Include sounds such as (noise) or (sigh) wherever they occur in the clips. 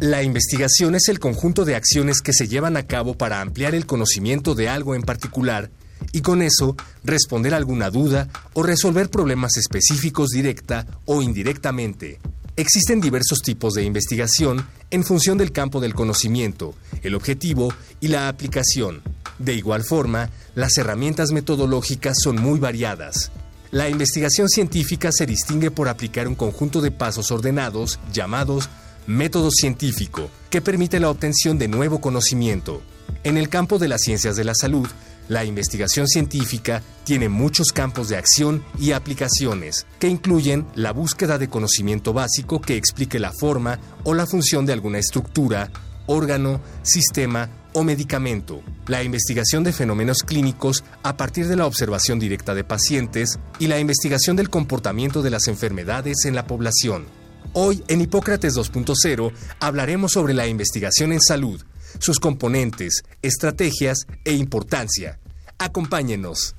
La investigación es el conjunto de acciones que se llevan a cabo para ampliar el conocimiento de algo en particular y con eso responder alguna duda o resolver problemas específicos directa o indirectamente. Existen diversos tipos de investigación en función del campo del conocimiento, el objetivo y la aplicación. De igual forma, las herramientas metodológicas son muy variadas. La investigación científica se distingue por aplicar un conjunto de pasos ordenados llamados método científico, que permite la obtención de nuevo conocimiento. En el campo de las ciencias de la salud, la investigación científica tiene muchos campos de acción y aplicaciones, que incluyen la búsqueda de conocimiento básico que explique la forma o la función de alguna estructura, órgano, sistema o medicamento, la investigación de fenómenos clínicos a partir de la observación directa de pacientes y la investigación del comportamiento de las enfermedades en la población. Hoy en Hipócrates 2.0 hablaremos sobre la investigación en salud, sus componentes, estrategias e importancia. Acompáñenos.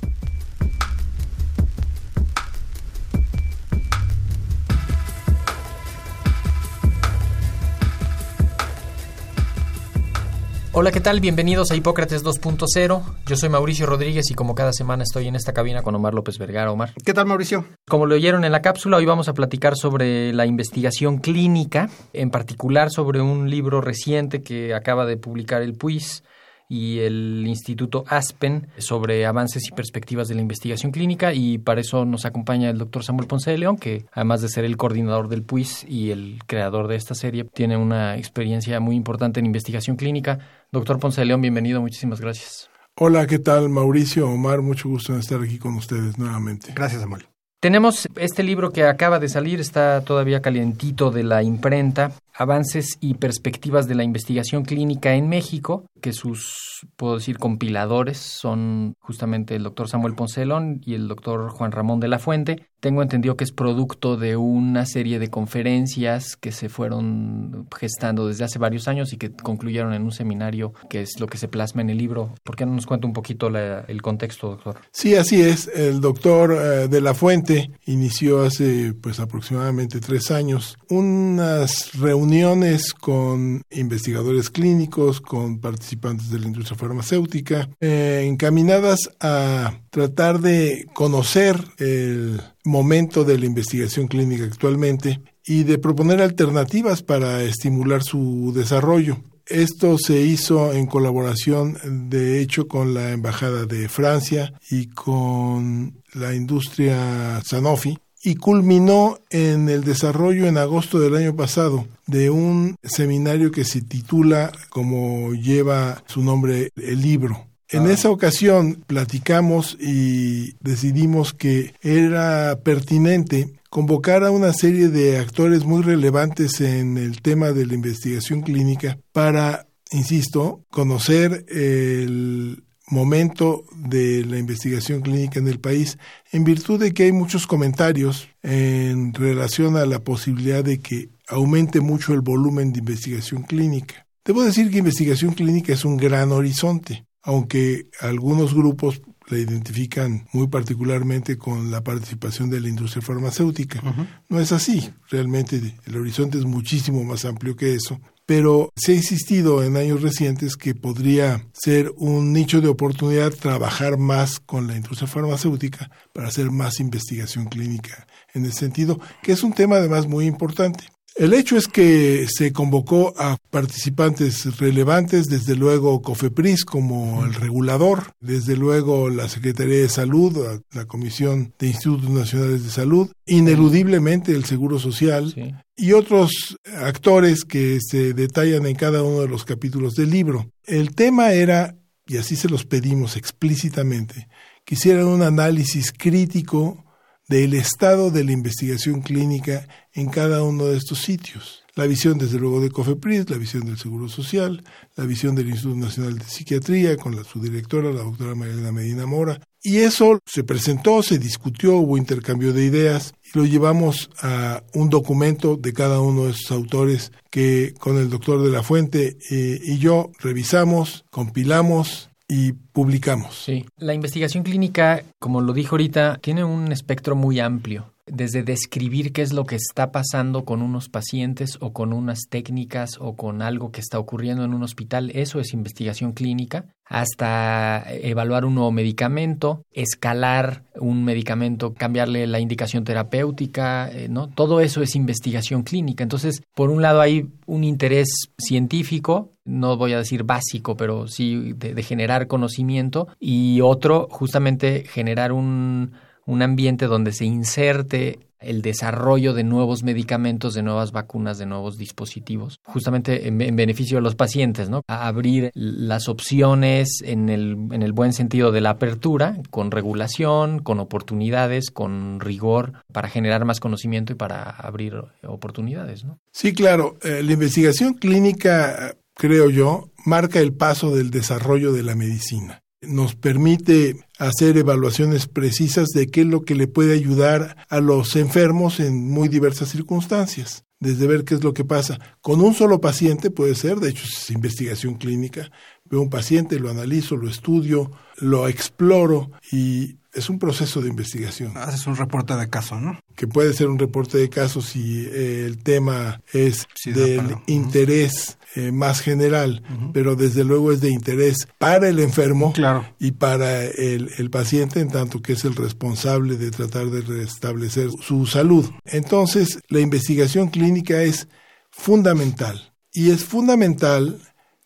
Hola, ¿qué tal? Bienvenidos a Hipócrates 2.0. Yo soy Mauricio Rodríguez y como cada semana estoy en esta cabina con Omar López Vergara. Omar. ¿Qué tal, Mauricio? Como lo oyeron en la cápsula, hoy vamos a platicar sobre la investigación clínica, en particular sobre un libro reciente que acaba de publicar el PUIS y el Instituto Aspen sobre avances y perspectivas de la investigación clínica y para eso nos acompaña el doctor Samuel Ponce de León, que además de ser el coordinador del PUIS y el creador de esta serie, tiene una experiencia muy importante en investigación clínica. Doctor Ponce de León, bienvenido, muchísimas gracias. Hola, ¿qué tal Mauricio, Omar? Mucho gusto en estar aquí con ustedes nuevamente. Gracias, Samuel. Tenemos este libro que acaba de salir, está todavía calientito de la imprenta, Avances y Perspectivas de la Investigación Clínica en México, que sus, puedo decir, compiladores son justamente el doctor Samuel Poncelón y el doctor Juan Ramón de la Fuente. Tengo entendido que es producto de una serie de conferencias que se fueron gestando desde hace varios años y que concluyeron en un seminario, que es lo que se plasma en el libro. ¿Por qué no nos cuenta un poquito el contexto, doctor? Sí, así es. El doctor eh, de la Fuente inició hace pues aproximadamente tres años unas reuniones con investigadores clínicos, con participantes de la industria farmacéutica, eh, encaminadas a tratar de conocer el momento de la investigación clínica actualmente y de proponer alternativas para estimular su desarrollo. Esto se hizo en colaboración, de hecho, con la Embajada de Francia y con la industria Sanofi y culminó en el desarrollo en agosto del año pasado de un seminario que se titula, como lleva su nombre, el libro, en esa ocasión platicamos y decidimos que era pertinente convocar a una serie de actores muy relevantes en el tema de la investigación clínica para, insisto, conocer el momento de la investigación clínica en el país, en virtud de que hay muchos comentarios en relación a la posibilidad de que aumente mucho el volumen de investigación clínica. Debo decir que investigación clínica es un gran horizonte aunque algunos grupos la identifican muy particularmente con la participación de la industria farmacéutica. No es así, realmente el horizonte es muchísimo más amplio que eso, pero se ha insistido en años recientes que podría ser un nicho de oportunidad trabajar más con la industria farmacéutica para hacer más investigación clínica en el sentido que es un tema además muy importante. El hecho es que se convocó a participantes relevantes, desde luego COFEPRIS como el regulador, desde luego la Secretaría de Salud, la Comisión de Institutos Nacionales de Salud, ineludiblemente el Seguro Social y otros actores que se detallan en cada uno de los capítulos del libro. El tema era, y así se los pedimos explícitamente, que hicieran un análisis crítico del estado de la investigación clínica en cada uno de estos sitios. La visión, desde luego, de COFEPRIS, la visión del Seguro Social, la visión del Instituto Nacional de Psiquiatría, con la, su directora, la doctora Marilena Medina Mora. Y eso se presentó, se discutió, hubo intercambio de ideas y lo llevamos a un documento de cada uno de esos autores que con el doctor de la Fuente eh, y yo revisamos, compilamos, y publicamos. Sí, la investigación clínica, como lo dijo ahorita, tiene un espectro muy amplio desde describir qué es lo que está pasando con unos pacientes o con unas técnicas o con algo que está ocurriendo en un hospital, eso es investigación clínica, hasta evaluar un nuevo medicamento, escalar un medicamento, cambiarle la indicación terapéutica, eh, ¿no? Todo eso es investigación clínica. Entonces, por un lado hay un interés científico, no voy a decir básico, pero sí de, generar conocimiento, y otro, justamente generar un un ambiente donde se inserte el desarrollo de nuevos medicamentos, de nuevas vacunas, de nuevos dispositivos, justamente en, beneficio de los pacientes, ¿no? A abrir las opciones en el, en el buen sentido de la apertura, con regulación, con oportunidades, con rigor, para generar más conocimiento y para abrir oportunidades, ¿no? Sí, claro. Eh, la investigación clínica, creo yo, marca el paso del desarrollo de la medicina nos permite hacer evaluaciones precisas de qué es lo que le puede ayudar a los enfermos en muy diversas circunstancias. Desde ver qué es lo que pasa con un solo paciente puede ser, de hecho es investigación clínica, veo un paciente, lo analizo, lo estudio, lo exploro y es un proceso de investigación. Haces un reporte de caso, ¿no? Que puede ser un reporte de caso si eh, el tema es del interés eh, más general, pero desde luego es de interés para el enfermo y para el, el, paciente, en tanto que es el responsable de tratar de restablecer su salud. Entonces, la investigación clínica es fundamental y es fundamental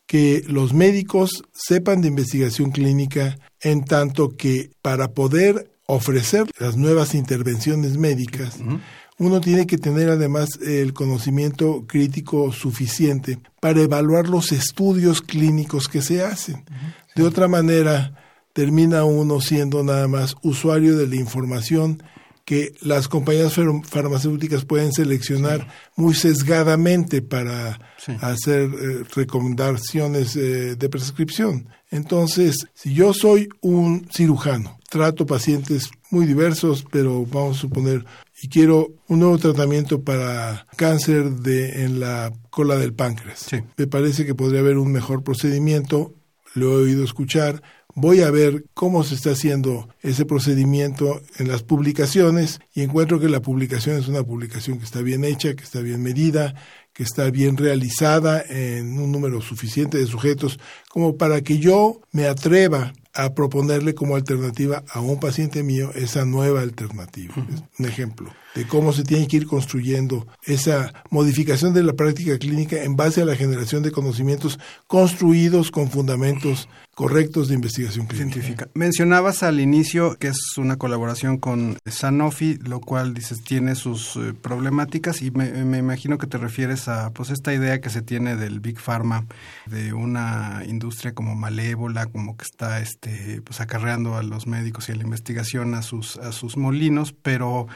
que los médicos sepan de investigación clínica en tanto que para poder ofrecer las nuevas intervenciones médicas, uno tiene que tener además el conocimiento crítico suficiente para evaluar los estudios clínicos que se hacen. De otra manera, termina uno siendo nada más usuario de la información que las compañías farmacéuticas pueden seleccionar muy sesgadamente para hacer eh, recomendaciones eh, de prescripción. Entonces, si yo soy un cirujano, trato pacientes muy diversos, pero vamos a suponer, y quiero un nuevo tratamiento para cáncer de, en la cola del páncreas. Me parece que podría haber un mejor procedimiento, lo he oído escuchar, voy a ver cómo se está haciendo ese procedimiento en las publicaciones y encuentro que la publicación es una publicación que está bien hecha, que está bien medida, que está bien realizada en un número suficiente de sujetos como para que yo me atreva a proponerle como alternativa a un paciente mío esa nueva alternativa. Un ejemplo de cómo se tiene que ir construyendo esa modificación de la práctica clínica en base a la generación de conocimientos construidos con fundamentos correctos de investigación científica. Mencionabas al inicio que es una colaboración con Sanofi, lo cual dices tiene sus eh, problemáticas y me, me, imagino que te refieres a pues esta idea que se tiene del Big Pharma, de una industria como malévola, como que está este pues acarreando a los médicos y a la investigación a sus a sus molinos, pero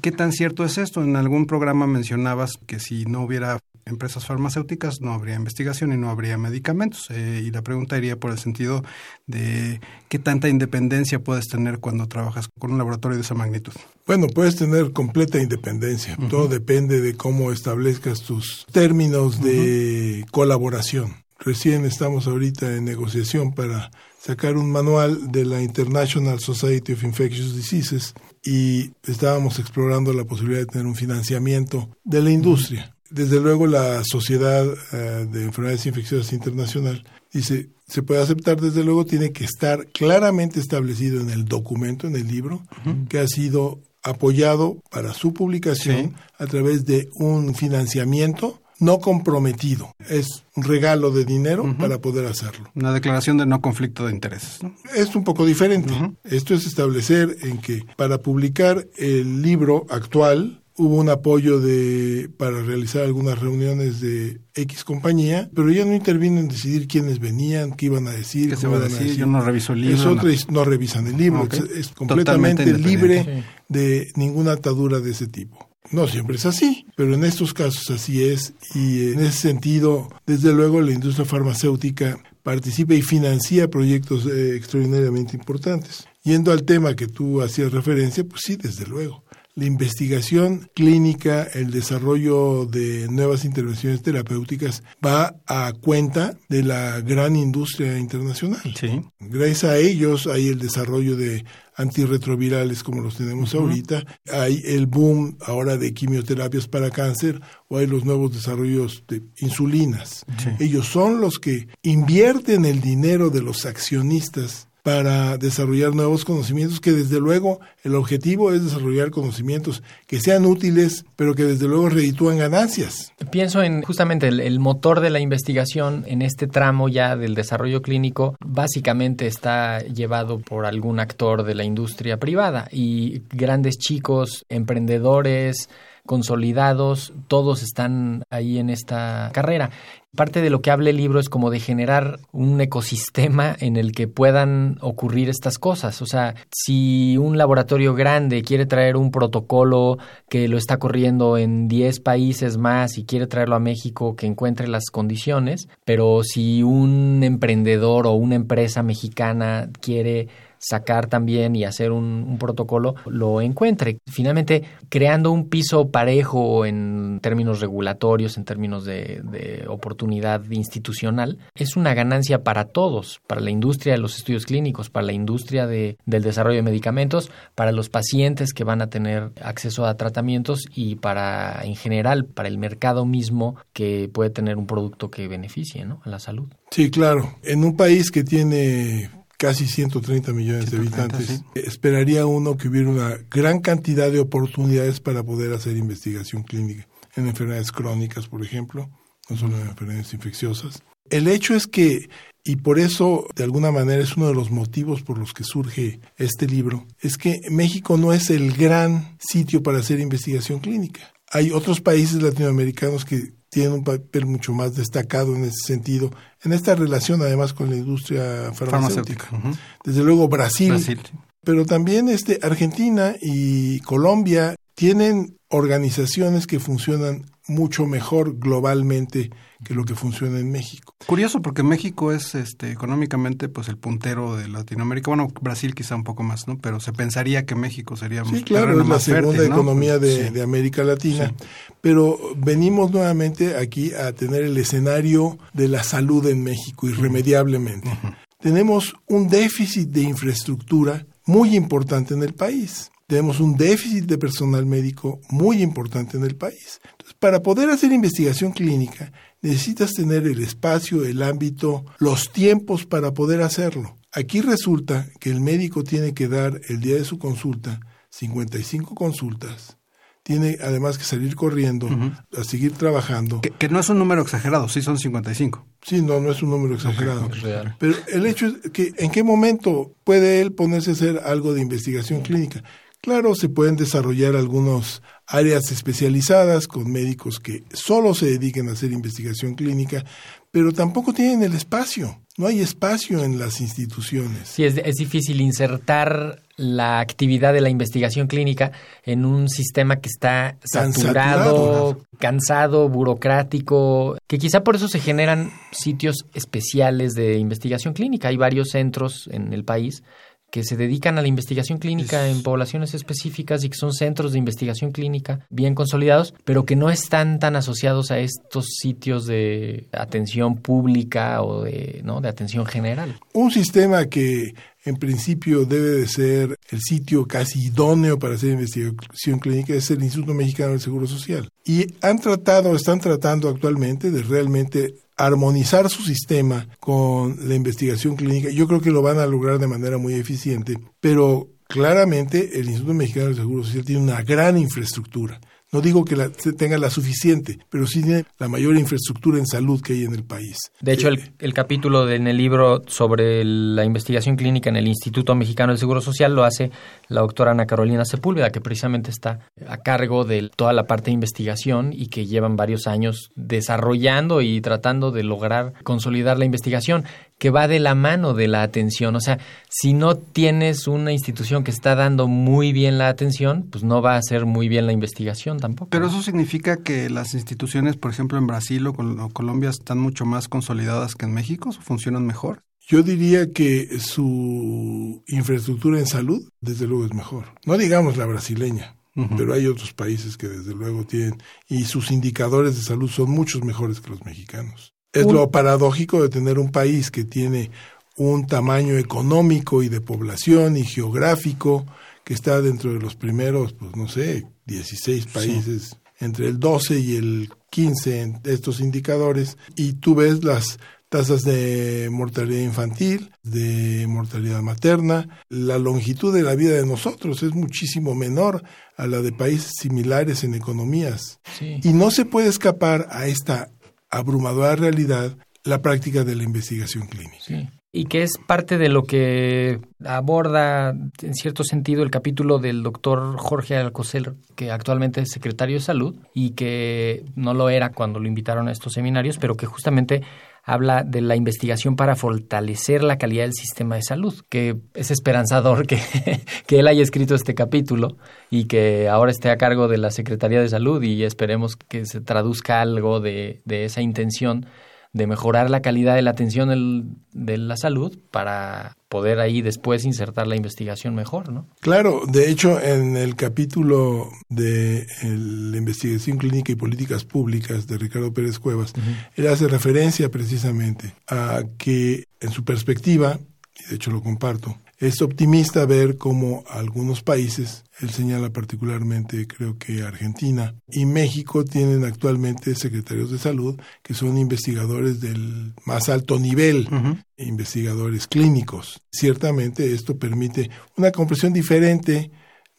¿qué tan cierto es esto? En algún programa mencionabas que si no hubiera empresas farmacéuticas no habría investigación y no habría medicamentos. Eh, y la pregunta iría por el sentido de qué tanta independencia puedes tener cuando trabajas con un laboratorio de esa magnitud. Bueno, puedes tener completa independencia. Todo depende de cómo establezcas tus términos de colaboración. Recién estamos ahorita en negociación para sacar un manual de la International Society of Infectious Diseases y estábamos explorando la posibilidad de tener un financiamiento de la industria desde luego la Sociedad eh, de Enfermedades Infecciosas Internacional dice, se puede aceptar, desde luego tiene que estar claramente establecido en el documento, en el libro, que ha sido apoyado para su publicación a través de un financiamiento no comprometido. Es un regalo de dinero para poder hacerlo. Una declaración de no conflicto de intereses. Es un poco diferente. Esto es establecer en que para publicar el libro actual hubo un apoyo de para realizar algunas reuniones de X compañía, pero ella no intervino en decidir quiénes venían, qué iban a decir, ¿Qué se va a decir? Yo no reviso el libro. Es no. otra his- no revisan el libro, es, completamente libre de ninguna atadura de ese tipo. No siempre es así, pero en estos casos así es y en ese sentido, desde luego, la industria farmacéutica participa y financia proyectos eh, extraordinariamente importantes. Yendo al tema que tú hacías referencia, pues sí, desde luego. La investigación clínica, el desarrollo de nuevas intervenciones terapéuticas va a cuenta de la gran industria internacional. Sí. Gracias a ellos hay el desarrollo de antirretrovirales como los tenemos ahorita, hay el boom ahora de quimioterapias para cáncer o hay los nuevos desarrollos de insulinas. Sí. Ellos son los que invierten el dinero de los accionistas para desarrollar nuevos conocimientos que desde luego el objetivo es desarrollar conocimientos que sean útiles pero que desde luego reditúan ganancias. Pienso en justamente el, el motor de la investigación en este tramo ya del desarrollo clínico, básicamente está llevado por algún actor de la industria privada y grandes chicos, emprendedores, consolidados, todos están ahí en esta carrera. Parte de lo que habla el libro es como de generar un ecosistema en el que puedan ocurrir estas cosas. O sea, si un laboratorio grande quiere traer un protocolo que lo está corriendo en 10 países más y quiere traerlo a México que encuentre las condiciones, pero si un emprendedor o una empresa mexicana quiere sacar también y hacer un, protocolo, lo encuentre. Finalmente, creando un piso parejo en términos regulatorios, en términos de, de, oportunidad institucional, es una ganancia para todos, para la industria de los estudios clínicos, para la industria de, del desarrollo de medicamentos, para los pacientes que van a tener acceso a tratamientos y para, en general, para el mercado mismo que puede tener un producto que beneficie ¿no? a la salud. Sí, claro. En un país que tiene casi 130 millones 130, de habitantes, sí. esperaría uno que hubiera una gran cantidad de oportunidades para poder hacer investigación clínica en enfermedades crónicas, por ejemplo, no solo en enfermedades infecciosas. El hecho es que, y por eso de alguna manera es uno de los motivos por los que surge este libro, es que México no es el gran sitio para hacer investigación clínica. Hay otros países latinoamericanos que tienen un papel mucho más destacado en ese sentido, en esta relación además con la industria farmacéutica. farmacéutica. Uh -huh. Desde luego Brasil, Brasil, pero también este, Argentina y Colombia tienen organizaciones que funcionan mucho mejor globalmente que lo que funciona en México. Curioso porque México es este económicamente pues el puntero de Latinoamérica. Bueno, Brasil quizá un poco más, ¿no? Pero se pensaría que México sería Sí, claro, es la segunda fértil, ¿no? economía de, sí. de, América Latina. Sí. Pero venimos nuevamente aquí a tener el escenario de la salud en México irremediablemente. Uh -huh. Tenemos un déficit de infraestructura muy importante en el país tenemos un déficit de personal médico muy importante en el país. Para poder hacer investigación clínica, necesitas tener el espacio, el ámbito, los tiempos para poder hacerlo. Aquí resulta que el médico tiene que dar el día de su consulta 55 consultas. Tiene además que salir corriendo uh -huh. a seguir trabajando. Que, que, no es un número exagerado, sí son 55. Sí, no, no es un número exagerado. Okay, okay. Pero el hecho es que en qué momento puede él ponerse a hacer algo de investigación clínica. Claro, se pueden desarrollar algunas áreas especializadas con médicos que solo se dediquen a hacer investigación clínica, pero tampoco tienen el espacio. No hay espacio en las instituciones. Sí, es, es difícil insertar la actividad de la investigación clínica en un sistema que está saturado, saturado, cansado, burocrático, que quizá por eso se generan sitios especiales de investigación clínica. Hay varios centros en el país que se dedican a la investigación clínica es... en poblaciones específicas y que son centros de investigación clínica bien consolidados, pero que no están tan asociados a estos sitios de atención pública o de, ¿no? de atención general. Un sistema que en principio debe de ser el sitio casi idóneo para hacer investigación clínica es el Instituto Mexicano del Seguro Social. Y han tratado, están tratando actualmente de realmente armonizar su sistema con la investigación clínica. Yo creo que lo van a lograr de manera muy eficiente, pero claramente el Instituto Mexicano del Seguro Social tiene una gran infraestructura. No digo que la, tenga la suficiente, pero sí tiene la mayor infraestructura en salud que hay en el país. De hecho, el, el capítulo de, en el libro sobre la investigación clínica en el Instituto Mexicano del Seguro Social lo hace la doctora Ana Carolina Sepúlveda, que precisamente está a cargo de toda la parte de investigación y que llevan varios años desarrollando y tratando de lograr consolidar la investigación que va de la mano de la atención. O sea, si no tienes una institución que está dando muy bien la atención, pues no va a hacer muy bien la investigación tampoco. Pero eso significa que las instituciones, por ejemplo, en Brasil o, Colombia, están mucho más consolidadas que en México, funcionan mejor. Yo diría que su infraestructura en salud, desde luego, es mejor. No digamos la brasileña, pero hay otros países que desde luego tienen, y sus indicadores de salud son muchos mejores que los mexicanos. Es lo paradójico de tener un país que tiene un tamaño económico y de población y geográfico que está dentro de los primeros, pues no sé, 16 países, entre el 12 y el 15 en estos indicadores, y tú ves las tasas de mortalidad infantil, de mortalidad materna, la longitud de la vida de nosotros es muchísimo menor a la de países similares en economías. Y no se puede escapar a esta abrumadora realidad la práctica de la investigación clínica. Y que es parte de lo que aborda, en cierto sentido, el capítulo del doctor Jorge Alcocer, que actualmente es secretario de salud y que no lo era cuando lo invitaron a estos seminarios, pero que justamente habla de la investigación para fortalecer la calidad del sistema de salud, que es esperanzador que, (laughs) que, él haya escrito este capítulo y que ahora esté a cargo de la Secretaría de Salud y esperemos que se traduzca algo de, de esa intención de mejorar la calidad de la atención de la salud para poder ahí después insertar la investigación mejor, ¿no? Claro, de hecho en el capítulo de la investigación clínica y políticas públicas de Ricardo Pérez Cuevas, él hace referencia precisamente a que en su perspectiva, y de hecho lo comparto, es optimista ver cómo algunos países, él señala particularmente creo que Argentina y México tienen actualmente secretarios de salud que son investigadores del más alto nivel, investigadores clínicos. Ciertamente esto permite una comprensión diferente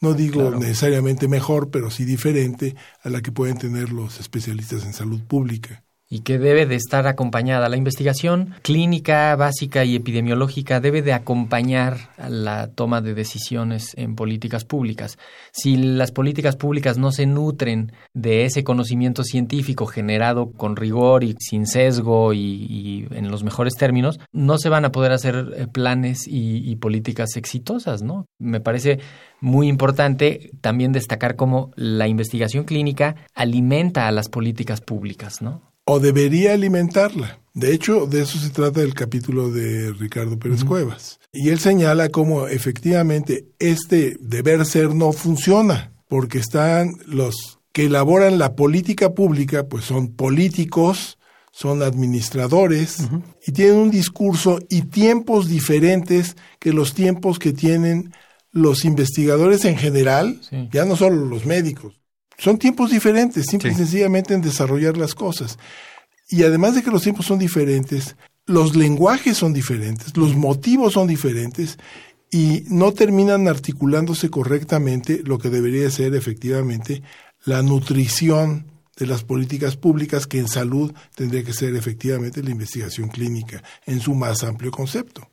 no digo necesariamente mejor, pero sí diferente a la que pueden tener los especialistas en salud pública y que debe de estar acompañada. La investigación clínica, básica y epidemiológica debe de acompañar la toma de decisiones en políticas públicas. Si las políticas públicas no se nutren de ese conocimiento científico generado con rigor y sin sesgo y, en los mejores términos, no se van a poder hacer eh, planes y, y políticas exitosas, ¿no? Me parece muy importante también destacar cómo la investigación clínica alimenta a las políticas públicas, ¿no? O debería alimentarla. De hecho, de eso se trata el capítulo de Ricardo Pérez Cuevas. Y él señala cómo efectivamente este deber ser no funciona, porque están los que elaboran la política pública, pues son políticos, son administradores y tienen un discurso y tiempos diferentes que los tiempos que tienen los investigadores en general, ya no solo los médicos, son tiempos diferentes, simple y sencillamente en desarrollar las cosas. Y además de que los tiempos son diferentes, los lenguajes son diferentes, los motivos son diferentes y no terminan articulándose correctamente lo que debería ser efectivamente la nutrición de las políticas públicas que en salud tendría que ser efectivamente la investigación clínica en su más amplio concepto.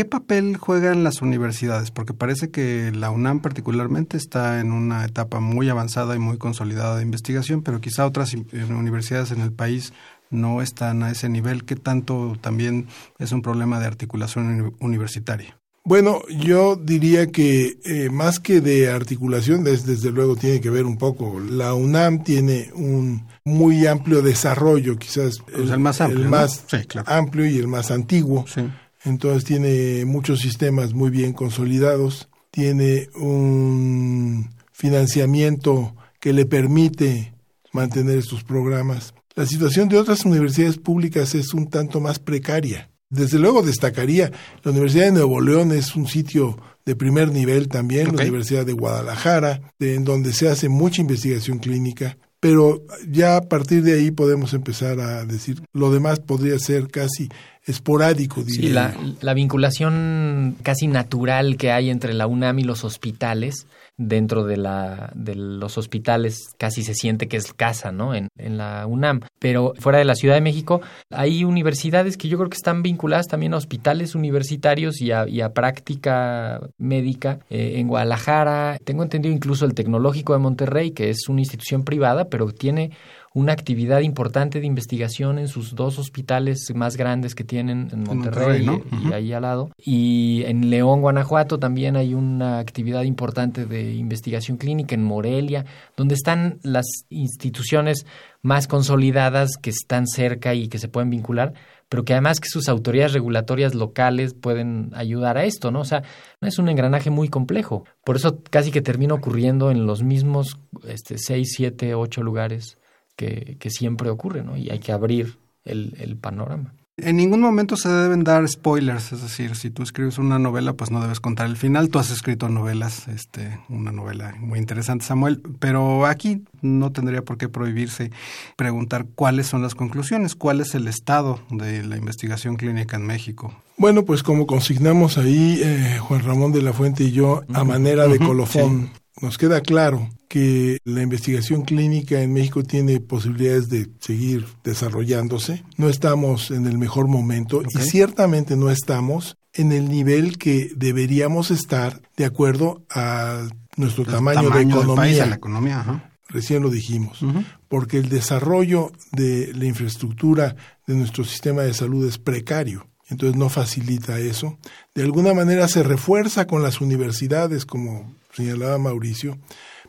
¿Qué papel juegan las universidades? Porque parece que la UNAM particularmente está en una etapa muy avanzada y muy consolidada de investigación, pero quizá otras universidades en el país no están a ese nivel. ¿Qué tanto también es un problema de articulación universitaria? Bueno, yo diría que eh, más que de articulación, desde, luego tiene que ver un poco. La UNAM tiene un muy amplio desarrollo, quizás pues el, más amplio, el más amplio y el más antiguo. Sí entonces tiene muchos sistemas muy bien consolidados, tiene un financiamiento que le permite mantener estos programas. La situación de otras universidades públicas es un tanto más precaria. Desde luego destacaría, la Universidad de Nuevo León es un sitio de primer nivel también, la Universidad de Guadalajara, en donde se hace mucha investigación clínica, pero ya a partir de ahí podemos empezar a decir, lo demás podría ser casi esporádico, diría. Sí, la, la, vinculación casi natural que hay entre la UNAM y los hospitales dentro de, la, de los hospitales casi se siente que es casa, ¿no? En, en la UNAM. Pero fuera de la Ciudad de México hay universidades que yo creo que están vinculadas también a hospitales universitarios y a, y a práctica médica. Eh, en Guadalajara, tengo entendido incluso el Tecnológico de Monterrey, que es una institución privada, pero tiene una actividad importante de investigación en sus dos hospitales más grandes que tienen en Monterrey, y, ahí al lado. Y en León, Guanajuato también hay una actividad importante de investigación clínica en Morelia, donde están las instituciones más consolidadas que están cerca y que se pueden vincular, pero que además que sus autoridades regulatorias locales pueden ayudar a esto, ¿no? O sea, es un engranaje muy complejo. Por eso casi que termina ocurriendo en los mismos este, seis, siete, ocho lugares que, siempre ocurre, ¿no? Y hay que abrir el, el panorama. En ningún momento se deben dar spoilers, es decir, si tú escribes una novela, pues no debes contar el final. Tú has escrito novelas, este, una novela muy interesante, Samuel, pero aquí no tendría por qué prohibirse preguntar cuáles son las conclusiones, cuál es el estado de la investigación clínica en México. Bueno, pues como consignamos ahí eh, Juan Ramón de la Fuente y yo, a manera de colofón, nos queda claro que la investigación clínica en México tiene posibilidades de seguir desarrollándose. No estamos en el mejor momento y ciertamente no estamos en el nivel que deberíamos estar de acuerdo a nuestro tamaño, de economía. la economía Recién lo dijimos, porque el desarrollo de la infraestructura de nuestro sistema de salud es precario entonces no facilita eso. De alguna manera se refuerza con las universidades, como señalaba Mauricio,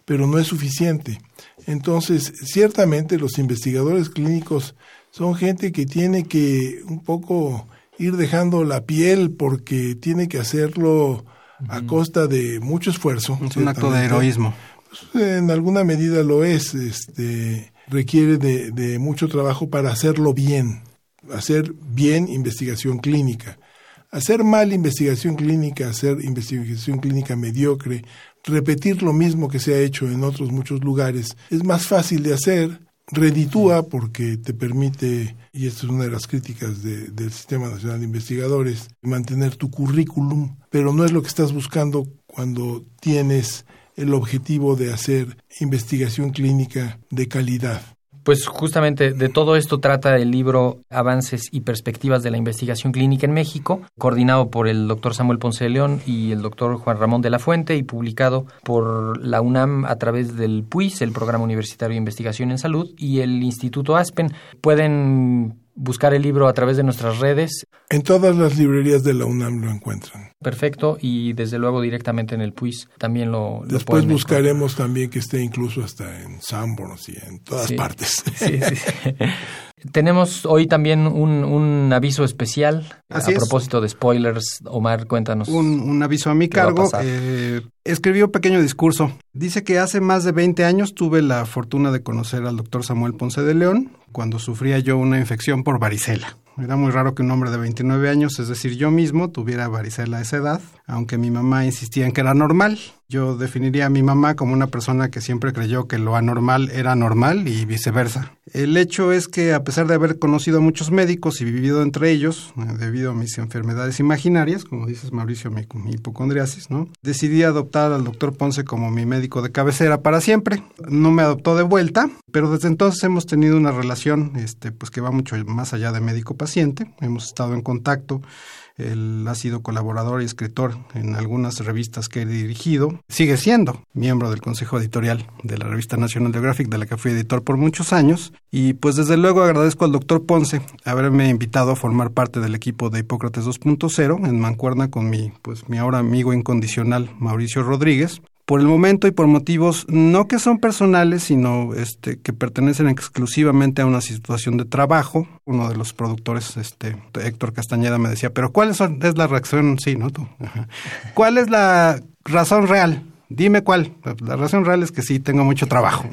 pero no es suficiente. Entonces, ciertamente los investigadores clínicos son gente que tiene que un poco ir dejando la piel porque tiene que hacerlo a costa de mucho esfuerzo. Es un acto de heroísmo. Pues, en alguna medida lo es, este, requiere de, de mucho trabajo para hacerlo bien, hacer bien investigación clínica. Hacer mal investigación clínica, hacer investigación clínica mediocre, repetir lo mismo que se ha hecho en otros muchos lugares es más fácil de hacer, reditúa porque te permite, y esto es una de las críticas del Sistema Nacional de Investigadores, mantener tu currículum, pero no es lo que estás buscando cuando tienes el objetivo de hacer investigación clínica de calidad. Pues justamente de todo esto trata el libro Avances y Perspectivas de la Investigación Clínica en México, coordinado por el doctor Samuel Ponce de León y el doctor Juan Ramón de la Fuente y publicado por la UNAM a través del PUIS, el Programa Universitario de Investigación en Salud, y el Instituto Aspen. Pueden buscar el libro a través de nuestras redes. En todas las librerías de la UNAM lo encuentran. Perfecto, y desde luego directamente en el PUIS también lo, Después buscaremos también que esté incluso hasta en Sanborns y en todas partes. (laughs) Sí, sí. (laughs) Tenemos hoy también un, aviso especial a propósito de spoilers. Omar, cuéntanos. Un, aviso a mi cargo. Eh, escribió un pequeño discurso. Dice que hace más de 20 años tuve la fortuna de conocer al doctor Samuel Ponce de León cuando sufría yo una infección por varicela. Era muy raro que un hombre de 29 años, es decir, yo mismo, tuviera varicela a esa edad, aunque mi mamá insistía en que era normal. Yo definiría a mi mamá como una persona que siempre creyó que lo anormal era normal y viceversa. El hecho es que a pesar de haber conocido a muchos médicos y vivido entre ellos, eh, debido a mis enfermedades imaginarias, como dices Mauricio, mi, hipocondriasis, ¿no? Decidí adoptar al doctor Ponce como mi médico de cabecera para siempre. No me adoptó de vuelta, pero desde entonces hemos tenido una relación este, pues que va mucho más allá de médico-paciente. Hemos estado en contacto él ha sido colaborador y escritor en algunas revistas que he dirigido. Sigue siendo miembro del consejo editorial de la revista National Geographic, de la que fui editor por muchos años. Y pues desde luego agradezco al doctor Ponce haberme invitado a formar parte del equipo de Hipócrates 2.0 en mancuerna con mi, pues, mi ahora amigo incondicional Mauricio Rodríguez por el momento y por motivos no que son personales, sino este, que pertenecen exclusivamente a una situación de trabajo. Uno de los productores, este, Héctor Castañeda, me decía, pero ¿cuál es, la reacción? Sí, ¿no? Tú. ¿Cuál es la razón real? Dime cuál. La razón real es que sí, tengo mucho trabajo.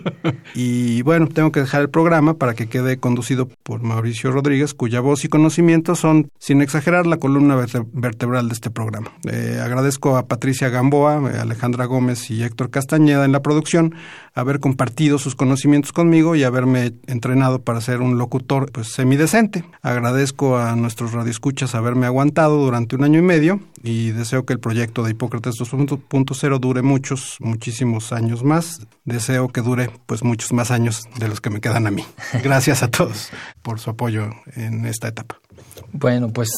(laughs) y bueno, tengo que dejar el programa para que quede conducido por Mauricio Rodríguez, cuya voz y conocimiento son, sin exagerar, la columna vertebral de este programa. Eh, agradezco a Patricia Gamboa, Alejandra Gómez y Héctor Castañeda en la producción, haber compartido sus conocimientos conmigo y haberme entrenado para ser un locutor pues semidecente. Agradezco a nuestros radioescuchas haberme aguantado durante un año y medio y deseo que el proyecto de Hipócrates 2.0 dure muchos, muchísimos años más. Deseo que dure pues muchos más años de los que me quedan a mí. (laughs) Gracias a todos por su apoyo en esta etapa. Bueno, pues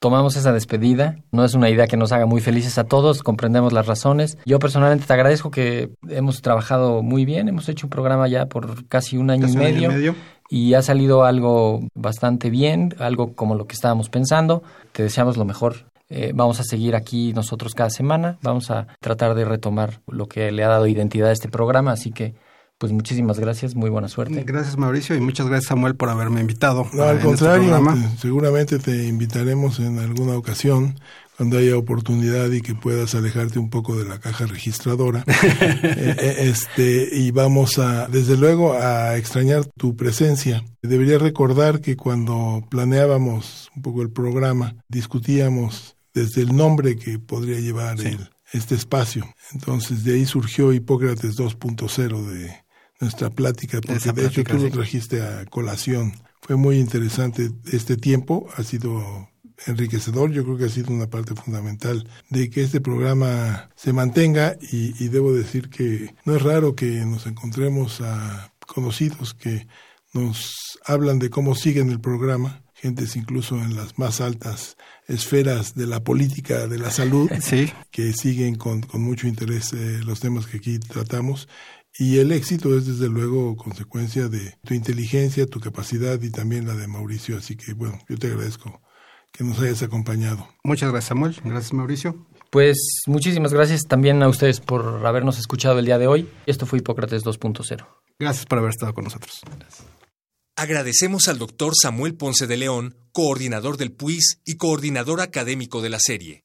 tomamos esa despedida. No es una idea que nos haga muy felices a todos, comprendemos las razones. Yo personalmente te agradezco que hemos trabajado muy bien, hemos hecho un programa ya por casi un año, Casi y, un año medio, y medio. y ha salido algo bastante bien, algo como lo que estábamos pensando. Te deseamos lo mejor. Eh, vamos a seguir aquí nosotros cada semana, vamos a tratar de retomar lo que le ha dado identidad a este programa, así que pues muchísimas gracias, muy buena suerte. Gracias Mauricio y muchas gracias Samuel por haberme invitado. No, al este contrario, seguramente te invitaremos en alguna ocasión cuando haya oportunidad y que puedas alejarte un poco de la caja registradora. (laughs) Eh, eh, este y vamos a desde luego a extrañar tu presencia. Debería recordar que cuando planeábamos un poco el programa, discutíamos desde el nombre que podría llevar el- este espacio. Entonces de ahí surgió Hipócrates 2.0 de nuestra plática, porque de hecho tú lo trajiste a colación. Fue muy interesante este tiempo, ha sido enriquecedor, yo creo que ha sido una parte fundamental de que este programa se mantenga y, y debo decir que no es raro que nos encontremos a conocidos que nos hablan de cómo siguen el programa, gentes incluso en las más altas esferas de la política, de la salud, Sí, que siguen con, con mucho interés eh, los temas que aquí tratamos. Y el éxito es desde luego consecuencia de tu inteligencia, tu capacidad y también la de Mauricio. Así que bueno, yo te agradezco que nos hayas acompañado. muchas gracias Samuel, gracias Mauricio. Pues muchísimas gracias también a ustedes por habernos escuchado el día de hoy. Esto fue Hipócrates 2.0. Gracias por haber estado con nosotros. Agradecemos al doctor Samuel Ponce de León, coordinador del PUIS y coordinador académico de la serie.